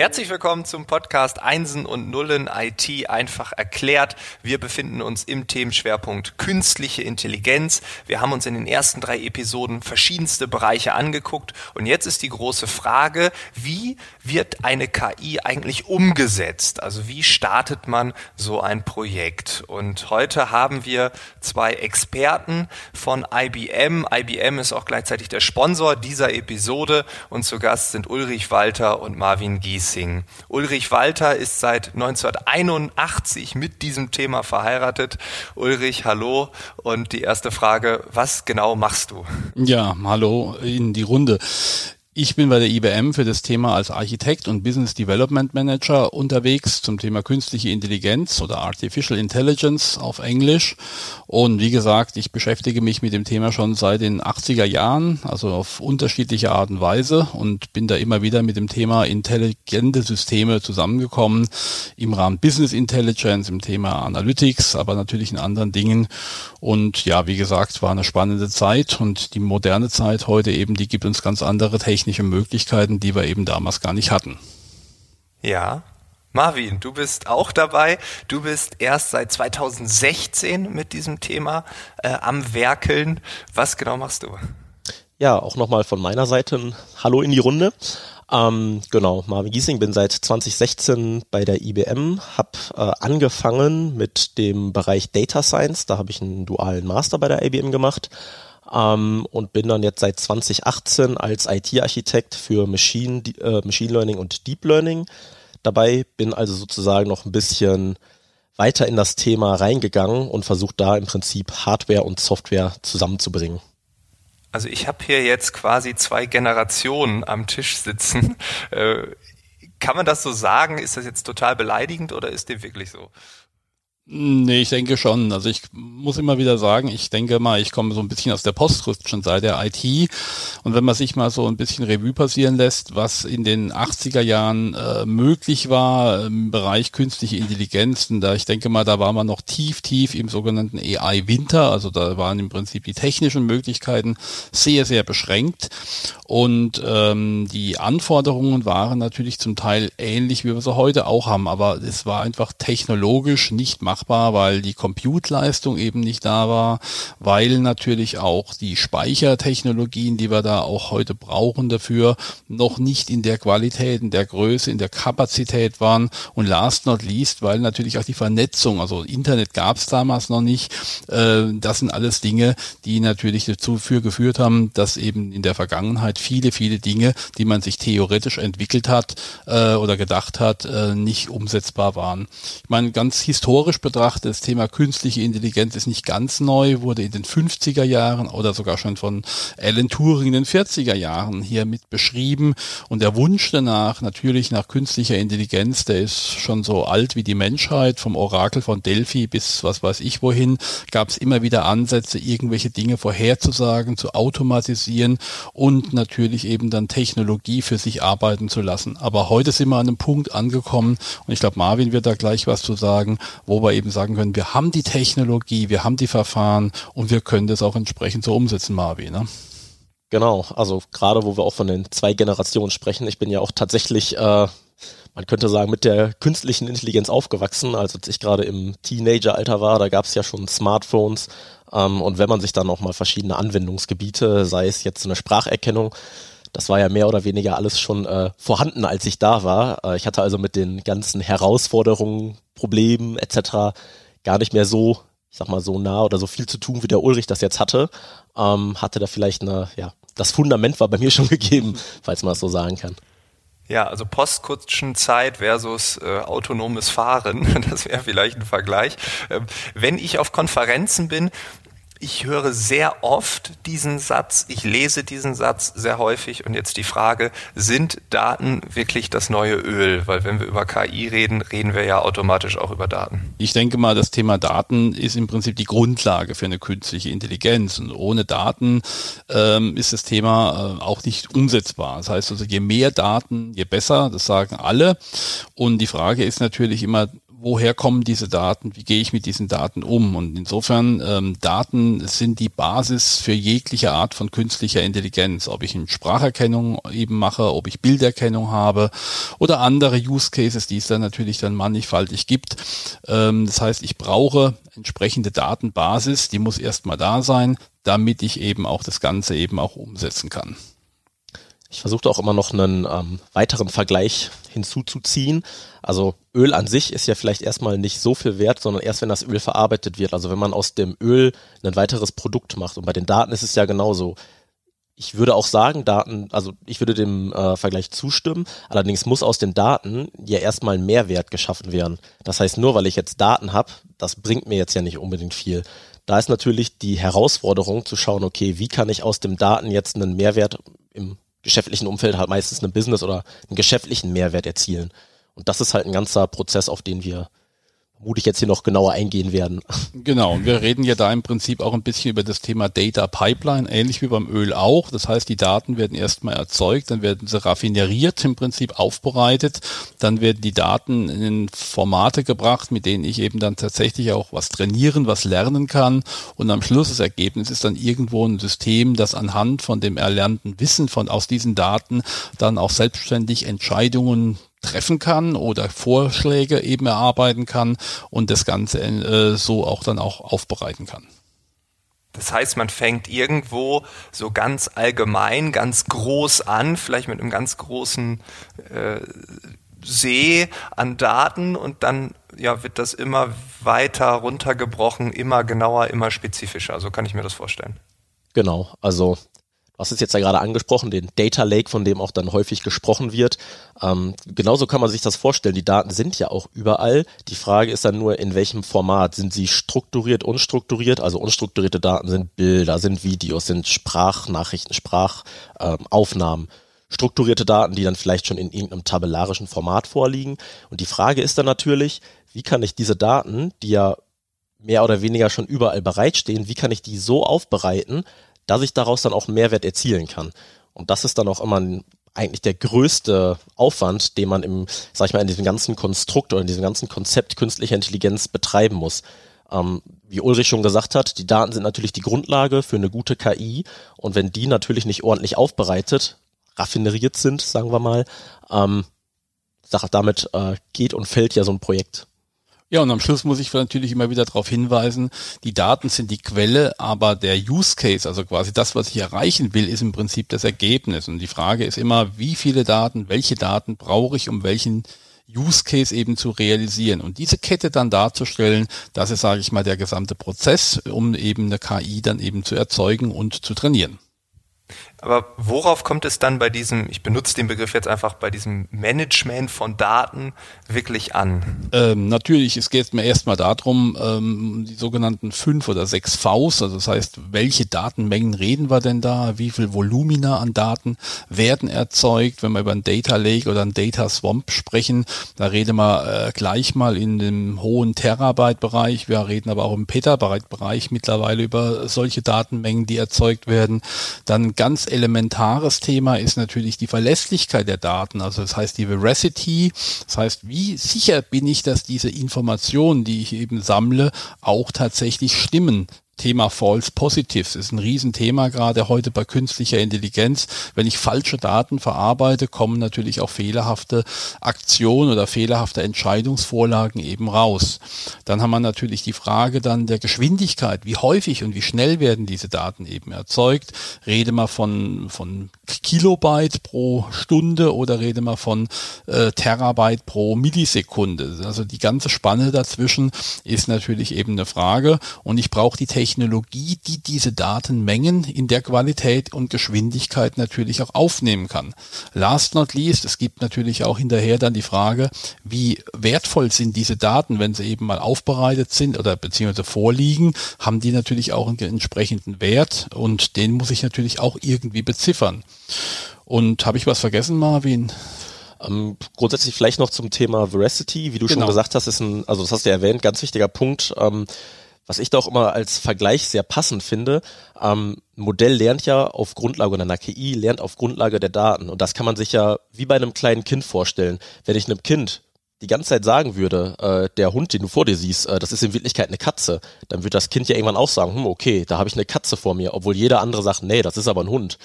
Herzlich willkommen zum Podcast Einsen und Nullen IT einfach erklärt. Wir befinden uns im Themenschwerpunkt künstliche Intelligenz. Wir haben uns in den ersten drei Episoden verschiedenste Bereiche angeguckt und jetzt ist die große Frage, wie wird eine KI eigentlich umgesetzt? Also wie startet man so ein Projekt? Und heute haben wir zwei Experten von IBM. IBM ist auch gleichzeitig der Sponsor dieser Episode und zu Gast sind Ulrich Walter und Marvin Gies. Giesing. Ulrich Walter ist seit 1981 mit diesem Thema verheiratet. Ulrich, hallo. Und die erste Frage, was genau machst du? Ja, hallo in die Runde. Ich bin bei der IBM für das Thema als Architekt und Business Development Manager unterwegs zum Thema künstliche Intelligenz oder Artificial Intelligence auf Englisch. Und wie gesagt, ich beschäftige mich mit dem Thema schon seit den 80er Jahren, also auf unterschiedliche Art und Weise und bin da immer wieder mit dem Thema intelligente Systeme zusammengekommen im Rahmen Business Intelligence, im Thema Analytics, aber natürlich in anderen Dingen. Und ja, wie gesagt, war eine spannende Zeit und die moderne Zeit heute eben, die gibt uns ganz andere Techniken technische Möglichkeiten, die wir eben damals gar nicht hatten. Ja. Marvin, du bist auch dabei. Du bist erst seit 2016 mit diesem Thema äh, am Werkeln. Was genau machst du? Ja, auch nochmal von meiner Seite ein Hallo in die Runde. Ähm, genau, Marvin Giesing, bin seit 2016 bei der IBM, habe äh, angefangen mit dem Bereich Data Science, da habe ich einen dualen Master bei der IBM gemacht ähm, und bin dann jetzt seit 2018 als IT-Architekt für Machine, äh, Machine Learning und Deep Learning dabei, bin also sozusagen noch ein bisschen weiter in das Thema reingegangen und versuche da im Prinzip Hardware und Software zusammenzubringen. Also ich habe hier jetzt quasi zwei Generationen am Tisch sitzen. Äh, kann man das so sagen? Ist das jetzt total beleidigend oder ist dem wirklich so? Nee, ich denke schon. Also ich muss immer wieder sagen, ich denke mal, ich komme so ein bisschen aus der postrüstischen Seite der IT. Und wenn man sich mal so ein bisschen Revue passieren lässt, was in den 80er Jahren äh, möglich war im Bereich künstliche Intelligenz, da ich denke mal, da war man noch tief, tief im sogenannten AI-Winter. Also da waren im Prinzip die technischen Möglichkeiten sehr, sehr beschränkt. Und ähm, die Anforderungen waren natürlich zum Teil ähnlich, wie wir sie heute auch haben. Aber es war einfach technologisch nicht machbar machbar, weil die Compute-Leistung eben nicht da war, weil natürlich auch die Speichertechnologien, die wir da auch heute brauchen dafür, noch nicht in der Qualität, in der Größe, in der Kapazität waren und last not least, weil natürlich auch die Vernetzung, also Internet gab es damals noch nicht, äh, das sind alles Dinge, die natürlich dazu geführt haben, dass eben in der Vergangenheit viele, viele Dinge, die man sich theoretisch entwickelt hat äh, oder gedacht hat, äh, nicht umsetzbar waren. Ich meine, ganz historisch betrachtet, das Thema künstliche Intelligenz ist nicht ganz neu, wurde in den 50er Jahren oder sogar schon von Alan Turing in den 40er Jahren hier mit beschrieben. Und der Wunsch danach, natürlich nach künstlicher Intelligenz, der ist schon so alt wie die Menschheit, vom Orakel von Delphi bis was weiß ich wohin, gab es immer wieder Ansätze, irgendwelche Dinge vorherzusagen, zu automatisieren und natürlich eben dann Technologie für sich arbeiten zu lassen. Aber heute sind wir an einem Punkt angekommen und ich glaube, Marvin wird da gleich was zu sagen, wo wir eben sagen können, wir haben die Technologie, wir haben die Verfahren und wir können das auch entsprechend so umsetzen, Marvin. Ne? Genau, also gerade wo wir auch von den zwei Generationen sprechen, ich bin ja auch tatsächlich, äh, man könnte sagen, mit der künstlichen Intelligenz aufgewachsen. Also als ich gerade im Teenageralter war, da gab es ja schon Smartphones. Ähm, und wenn man sich dann auch mal verschiedene Anwendungsgebiete, sei es jetzt eine Spracherkennung, das war ja mehr oder weniger alles schon äh, vorhanden, als ich da war. Äh, ich hatte also mit den ganzen Herausforderungen, Problemen etc. gar nicht mehr so, ich sag mal, so nah oder so viel zu tun, wie der Ulrich das jetzt hatte. Ähm, hatte da vielleicht eine, ja, das Fundament war bei mir schon gegeben, falls man das so sagen kann. Ja, also Postkutschenzeit versus äh, autonomes Fahren, das wäre vielleicht ein Vergleich. Ähm, wenn ich auf Konferenzen bin, ich höre sehr oft diesen Satz, ich lese diesen Satz sehr häufig und jetzt die Frage, sind Daten wirklich das neue Öl? Weil wenn wir über KI reden, reden wir ja automatisch auch über Daten. Ich denke mal, das Thema Daten ist im Prinzip die Grundlage für eine künstliche Intelligenz und ohne Daten ähm, ist das Thema äh, auch nicht umsetzbar. Das heißt also, je mehr Daten, je besser, das sagen alle. Und die Frage ist natürlich immer, woher kommen diese Daten, wie gehe ich mit diesen Daten um. Und insofern, ähm, Daten sind die Basis für jegliche Art von künstlicher Intelligenz, ob ich eine Spracherkennung eben mache, ob ich Bilderkennung habe oder andere Use Cases, die es dann natürlich dann mannigfaltig gibt. Ähm, das heißt, ich brauche entsprechende Datenbasis, die muss erstmal da sein, damit ich eben auch das Ganze eben auch umsetzen kann. Ich versuchte auch immer noch einen ähm, weiteren Vergleich hinzuzuziehen. Also Öl an sich ist ja vielleicht erstmal nicht so viel wert, sondern erst wenn das Öl verarbeitet wird. Also wenn man aus dem Öl ein weiteres Produkt macht. Und bei den Daten ist es ja genauso. Ich würde auch sagen, Daten, also ich würde dem äh, Vergleich zustimmen. Allerdings muss aus den Daten ja erstmal Mehrwert geschaffen werden. Das heißt, nur weil ich jetzt Daten habe, das bringt mir jetzt ja nicht unbedingt viel. Da ist natürlich die Herausforderung zu schauen, okay, wie kann ich aus dem Daten jetzt einen Mehrwert im geschäftlichen Umfeld halt meistens einen Business oder einen geschäftlichen Mehrwert erzielen. Und das ist halt ein ganzer Prozess, auf den wir vermutlich jetzt hier noch genauer eingehen werden. Genau, wir reden ja da im Prinzip auch ein bisschen über das Thema Data Pipeline, ähnlich wie beim Öl auch. Das heißt, die Daten werden erstmal erzeugt, dann werden sie raffineriert, im Prinzip aufbereitet, dann werden die Daten in Formate gebracht, mit denen ich eben dann tatsächlich auch was trainieren, was lernen kann und am Schluss das Ergebnis ist dann irgendwo ein System, das anhand von dem erlernten Wissen von aus diesen Daten dann auch selbstständig Entscheidungen treffen kann oder Vorschläge eben erarbeiten kann und das Ganze äh, so auch dann auch aufbereiten kann. Das heißt, man fängt irgendwo so ganz allgemein, ganz groß an, vielleicht mit einem ganz großen äh, See an Daten und dann ja, wird das immer weiter runtergebrochen, immer genauer, immer spezifischer. So kann ich mir das vorstellen. Genau, also was ist jetzt ja gerade angesprochen, den Data Lake, von dem auch dann häufig gesprochen wird. Ähm, genauso kann man sich das vorstellen. Die Daten sind ja auch überall. Die Frage ist dann nur, in welchem Format. Sind sie strukturiert, unstrukturiert? Also unstrukturierte Daten sind Bilder, sind Videos, sind Sprachnachrichten, Sprachaufnahmen. Ähm, strukturierte Daten, die dann vielleicht schon in irgendeinem tabellarischen Format vorliegen. Und die Frage ist dann natürlich, wie kann ich diese Daten, die ja mehr oder weniger schon überall bereitstehen, wie kann ich die so aufbereiten, dass ich daraus dann auch Mehrwert erzielen kann. Und das ist dann auch immer eigentlich der größte Aufwand, den man im, sag ich mal, in diesem ganzen Konstrukt oder in diesem ganzen Konzept künstlicher Intelligenz betreiben muss. Ähm, wie Ulrich schon gesagt hat, die Daten sind natürlich die Grundlage für eine gute KI und wenn die natürlich nicht ordentlich aufbereitet, raffineriert sind, sagen wir mal, ähm, damit äh, geht und fällt ja so ein Projekt. Ja, und am Schluss muss ich natürlich immer wieder darauf hinweisen, die Daten sind die Quelle, aber der Use Case, also quasi das, was ich erreichen will, ist im Prinzip das Ergebnis. Und die Frage ist immer, wie viele Daten, welche Daten brauche ich, um welchen Use Case eben zu realisieren und diese Kette dann darzustellen, das ist, sage ich mal, der gesamte Prozess, um eben eine KI dann eben zu erzeugen und zu trainieren. Aber worauf kommt es dann bei diesem, ich benutze den Begriff jetzt einfach, bei diesem Management von Daten wirklich an? Ähm, natürlich, es geht mir erstmal darum, ähm, die sogenannten fünf oder sechs Vs, also das heißt, welche Datenmengen reden wir denn da, wie viel Volumina an Daten werden erzeugt, wenn wir über ein Data Lake oder ein Data Swamp sprechen, da reden wir äh, gleich mal in dem hohen Terabyte-Bereich, wir reden aber auch im Petabyte-Bereich mittlerweile über solche Datenmengen, die erzeugt werden. Dann ganz elementares Thema ist natürlich die Verlässlichkeit der Daten. Also das heißt die Veracity. Das heißt, wie sicher bin ich, dass diese Informationen, die ich eben sammle, auch tatsächlich stimmen? Thema False Positives ist ein Riesenthema gerade heute bei künstlicher Intelligenz. Wenn ich falsche Daten verarbeite, kommen natürlich auch fehlerhafte Aktionen oder fehlerhafte Entscheidungsvorlagen eben raus. Dann haben wir natürlich die Frage dann der Geschwindigkeit. Wie häufig und wie schnell werden diese Daten eben erzeugt? Rede mal von, von Kilobyte pro Stunde oder rede mal von äh, Terabyte pro Millisekunde. Also die ganze Spanne dazwischen ist natürlich eben eine Frage und ich brauche die Technologie, die diese Datenmengen in der Qualität und Geschwindigkeit natürlich auch aufnehmen kann. Last not least, es gibt natürlich auch hinterher dann die Frage, wie wertvoll sind diese Daten, wenn sie eben mal aufbereitet sind oder beziehungsweise vorliegen, haben die natürlich auch einen entsprechenden Wert und den muss ich natürlich auch irgendwie beziffern. Und habe ich was vergessen, Marvin? Ähm, grundsätzlich vielleicht noch zum Thema Veracity, wie du genau. schon gesagt hast, ist ein, also das hast du ja erwähnt, ganz wichtiger Punkt. Ähm, was ich da auch immer als Vergleich sehr passend finde, ähm, Modell lernt ja auf Grundlage oder einer KI lernt auf Grundlage der Daten. Und das kann man sich ja wie bei einem kleinen Kind vorstellen. Wenn ich einem Kind die ganze Zeit sagen würde, äh, der Hund, den du vor dir siehst, äh, das ist in Wirklichkeit eine Katze, dann wird das Kind ja irgendwann auch sagen, hm, okay, da habe ich eine Katze vor mir, obwohl jeder andere sagt, nee, das ist aber ein Hund.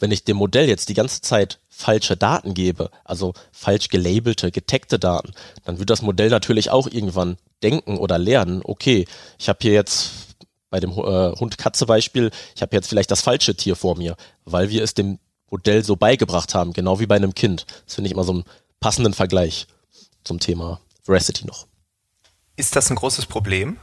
Wenn ich dem Modell jetzt die ganze Zeit falsche Daten gebe, also falsch gelabelte, getagte Daten, dann wird das Modell natürlich auch irgendwann denken oder lernen, okay, ich habe hier jetzt bei dem äh, Hund-Katze-Beispiel, ich habe jetzt vielleicht das falsche Tier vor mir, weil wir es dem Modell so beigebracht haben, genau wie bei einem Kind. Das finde ich immer so einen passenden Vergleich zum Thema Veracity noch. Ist das ein großes Problem?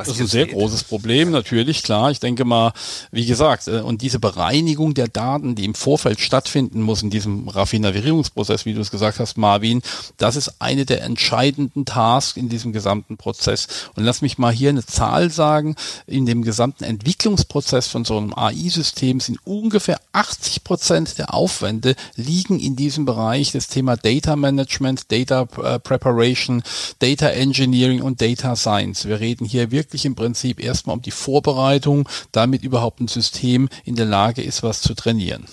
Was das ist ein sehr seht. großes Problem, natürlich, klar. Ich denke mal, wie gesagt, äh, und diese Bereinigung der Daten, die im Vorfeld stattfinden muss in diesem Raffinerierungsprozess, wie du es gesagt hast, Marvin, das ist eine der entscheidenden Tasks in diesem gesamten Prozess. Und lass mich mal hier eine Zahl sagen. In dem gesamten Entwicklungsprozess von so einem AI-System sind ungefähr 80 Prozent der Aufwände liegen in diesem Bereich des Thema Data Management, Data äh, Preparation, Data Engineering und Data Science. Wir reden hier wirklich wirklich im Prinzip erstmal um die Vorbereitung, damit überhaupt ein System in der Lage ist, was zu trainieren.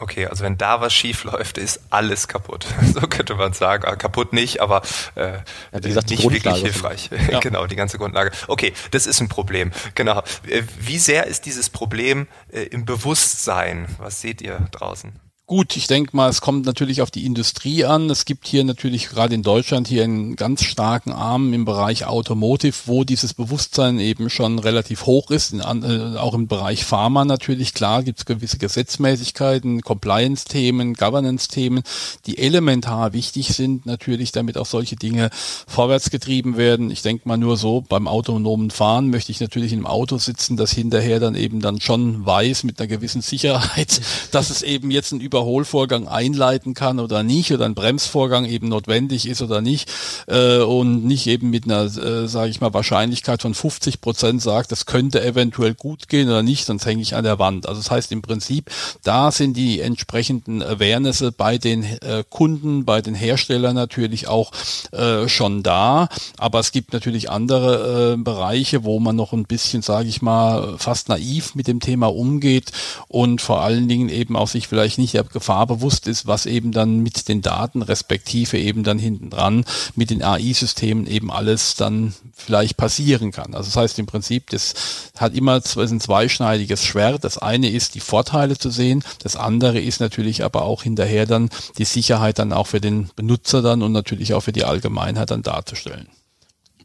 Okay, also wenn da was schief läuft, ist alles kaputt. So könnte man sagen. Ah, kaputt nicht, aber äh, ja, gesagt, nicht wirklich hilfreich. Ja. genau, die ganze Grundlage. Okay, das ist ein Problem. Genau. Äh, wie sehr ist dieses Problem äh, im Bewusstsein? Was seht ihr draußen? Gut, ich denke mal, es kommt natürlich auf die Industrie an. Es gibt hier natürlich gerade in Deutschland hier einen ganz starken Arm im Bereich Automotive, wo dieses Bewusstsein eben schon relativ hoch ist. In, äh, auch im Bereich Pharma natürlich, klar, gibt es gewisse Gesetzmäßigkeiten, Compliance-Themen, Governance-Themen, die elementar wichtig sind natürlich, damit auch solche Dinge vorwärts getrieben werden. Ich denke mal nur so, beim autonomen Fahren möchte ich natürlich einem Auto sitzen, das hinterher dann eben dann schon weiß mit einer gewissen Sicherheit, dass es eben jetzt ein Über Überholvorgang einleiten kann oder nicht oder ein Bremsvorgang eben notwendig ist oder nicht äh, und nicht eben mit einer, äh, sage ich mal, Wahrscheinlichkeit von 50 Prozent sagt, das könnte eventuell gut gehen oder nicht, sonst hänge ich an der Wand. Also das heißt im Prinzip, da sind die entsprechenden Awareness bei den äh, Kunden, bei den Herstellern natürlich auch äh, schon da, aber es gibt natürlich andere äh, Bereiche, wo man noch ein bisschen, sage ich mal, fast naiv mit dem Thema umgeht und vor allen Dingen eben auch sich vielleicht nicht der Gefahr bewusst ist, was eben dann mit den Daten respektive eben dann hinten dran mit den AI-Systemen eben alles dann vielleicht passieren kann. Also das heißt im Prinzip, das hat immer ein zweischneidiges Schwert. Das eine ist, die Vorteile zu sehen. Das andere ist natürlich aber auch hinterher dann die Sicherheit dann auch für den Benutzer dann und natürlich auch für die Allgemeinheit dann darzustellen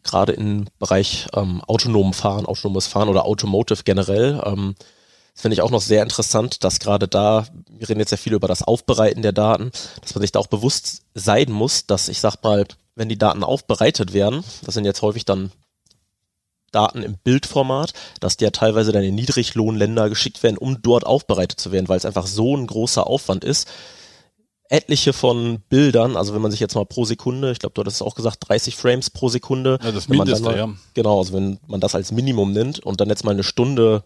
gerade im Bereich ähm, autonomen Fahren, autonomes Fahren oder Automotive generell, ähm, das finde ich auch noch sehr interessant, dass gerade da, wir reden jetzt ja viel über das Aufbereiten der Daten, dass man sich da auch bewusst sein muss, dass ich sag mal, wenn die Daten aufbereitet werden, das sind jetzt häufig dann Daten im Bildformat, dass die ja teilweise dann in Niedriglohnländer geschickt werden, um dort aufbereitet zu werden, weil es einfach so ein großer Aufwand ist. Etliche von Bildern, also wenn man sich jetzt mal pro Sekunde, ich glaube, du hattest auch gesagt, 30 Frames pro Sekunde. Ja, das Mindeste, mal, ja. Genau, also wenn man das als Minimum nimmt und dann jetzt mal eine Stunde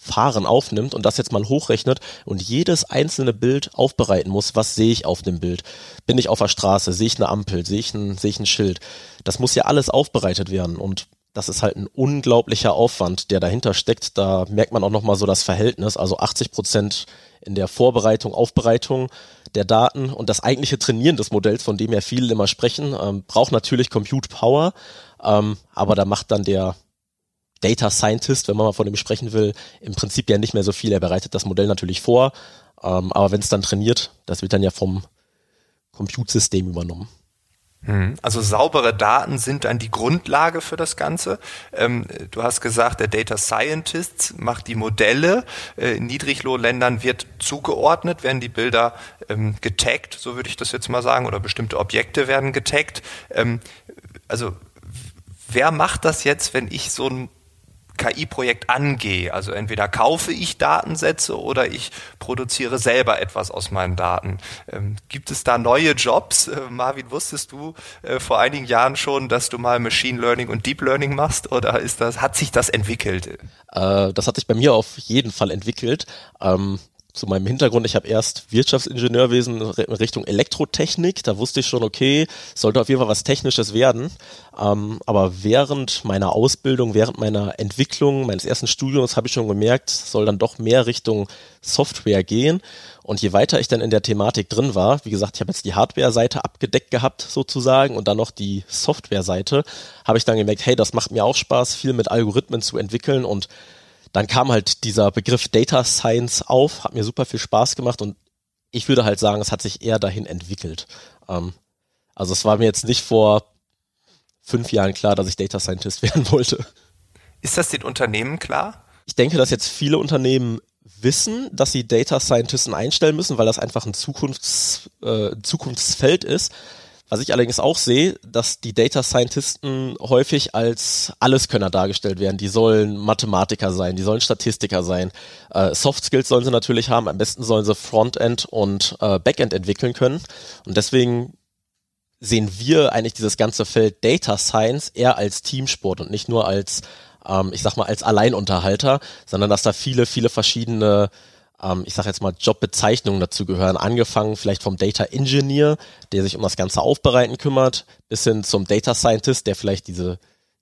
Fahren aufnimmt und das jetzt mal hochrechnet und jedes einzelne Bild aufbereiten muss, was sehe ich auf dem Bild? Bin ich auf der Straße? Sehe ich eine Ampel? Sehe ich ein, sehe ich ein Schild? Das muss ja alles aufbereitet werden und das ist halt ein unglaublicher Aufwand, der dahinter steckt. Da merkt man auch nochmal so das Verhältnis, also 80 Prozent in der Vorbereitung, Aufbereitung der Daten und das eigentliche Trainieren des Modells, von dem ja viele immer sprechen, ähm, braucht natürlich Compute Power, ähm, aber da macht dann der Data Scientist, wenn man mal von dem sprechen will, im Prinzip ja nicht mehr so viel. Er bereitet das Modell natürlich vor, ähm, aber wenn es dann trainiert, das wird dann ja vom Compute-System übernommen. Hm. Also saubere Daten sind dann die Grundlage für das Ganze. Ähm, du hast gesagt, der Data Scientist macht die Modelle. Äh, in Niedriglohnländern wird zugeordnet, werden die Bilder ähm, getaggt, so würde ich das jetzt mal sagen, oder bestimmte Objekte werden getaggt. Ähm, also wer macht das jetzt, wenn ich so ein KI-Projekt angehe. Also entweder kaufe ich Datensätze oder ich produziere selber etwas aus meinen Daten. Ähm, gibt es da neue Jobs? Äh, Marvin, wusstest du äh, vor einigen Jahren schon, dass du mal Machine Learning und Deep Learning machst oder ist das, hat sich das entwickelt? Äh, das hat sich bei mir auf jeden Fall entwickelt. Ähm, zu meinem Hintergrund, ich habe erst Wirtschaftsingenieurwesen Richtung Elektrotechnik, da wusste ich schon, okay, sollte auf jeden Fall was Technisches werden. Ähm, aber während meiner Ausbildung, während meiner Entwicklung, meines ersten Studiums habe ich schon gemerkt, soll dann doch mehr Richtung Software gehen. Und je weiter ich dann in der Thematik drin war, wie gesagt, ich habe jetzt die Hardware-Seite abgedeckt gehabt sozusagen und dann noch die Software-Seite, habe ich dann gemerkt, hey, das macht mir auch Spaß, viel mit Algorithmen zu entwickeln und dann kam halt dieser Begriff Data Science auf, hat mir super viel Spaß gemacht und ich würde halt sagen, es hat sich eher dahin entwickelt. Ähm, also es war mir jetzt nicht vor fünf Jahren klar, dass ich Data Scientist werden wollte. Ist das den Unternehmen klar? Ich denke, dass jetzt viele Unternehmen wissen, dass sie Data Scientisten einstellen müssen, weil das einfach ein Zukunfts, äh, Zukunftsfeld ist. Was ich allerdings auch sehe, dass die Data Scientisten häufig als Alleskönner dargestellt werden. Die sollen Mathematiker sein, die sollen Statistiker sein. Äh, Soft Skills sollen sie natürlich haben. Am besten sollen sie Frontend und äh, Backend entwickeln können. Und deswegen sehen wir eigentlich dieses ganze Feld Data Science eher als Teamsport und nicht nur als, ähm, ich sag mal, als Alleinunterhalter, sondern dass da viele, viele verschiedene ähm, ich sage jetzt mal, Jobbezeichnungen dazu gehören. Angefangen vielleicht vom Data Engineer, der sich um das ganze Aufbereiten kümmert, bis hin zum Data Scientist, der vielleicht diese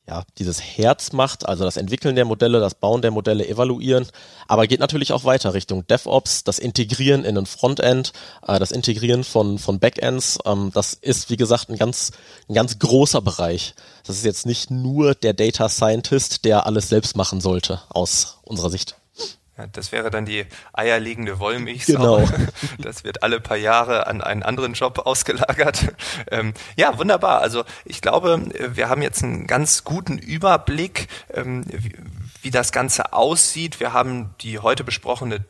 ja, dieses Herz macht, also das Entwickeln der Modelle, das Bauen der Modelle, evaluieren, aber geht natürlich auch weiter Richtung DevOps, das Integrieren in ein Frontend, äh, das Integrieren von, von Backends, ähm, das ist, wie gesagt, ein ganz, ein ganz großer Bereich. Das ist jetzt nicht nur der Data Scientist, der alles selbst machen sollte, aus unserer Sicht. Ja, das wäre dann die eierlegende Wollmilchsau. Genau. Das wird alle paar Jahre an einen anderen Job ausgelagert. Ähm, ja, wunderbar. Also ich glaube, wir haben jetzt einen ganz guten Überblick, ähm, wie, wie das Ganze aussieht. Wir haben die heute besprochene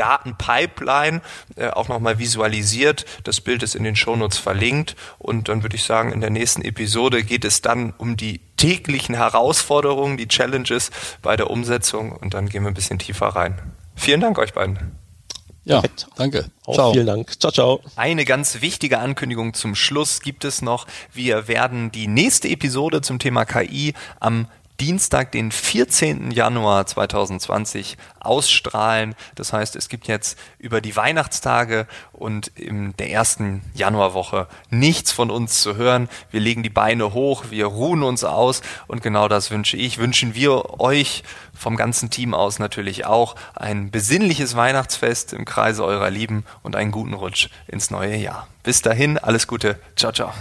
Datenpipeline äh, auch nochmal visualisiert. Das Bild ist in den Shownotes verlinkt. Und dann würde ich sagen, in der nächsten Episode geht es dann um die täglichen Herausforderungen, die Challenges bei der Umsetzung. Und dann gehen wir ein bisschen tiefer rein. Vielen Dank euch beiden. Ja, Perfekt. danke. Auch ciao. Vielen Dank. Ciao, ciao. Eine ganz wichtige Ankündigung zum Schluss gibt es noch. Wir werden die nächste Episode zum Thema KI am Dienstag, den 14. Januar 2020 ausstrahlen. Das heißt, es gibt jetzt über die Weihnachtstage und in der ersten Januarwoche nichts von uns zu hören. Wir legen die Beine hoch, wir ruhen uns aus und genau das wünsche ich. Wünschen wir euch vom ganzen Team aus natürlich auch ein besinnliches Weihnachtsfest im Kreise eurer Lieben und einen guten Rutsch ins neue Jahr. Bis dahin, alles Gute. Ciao, ciao.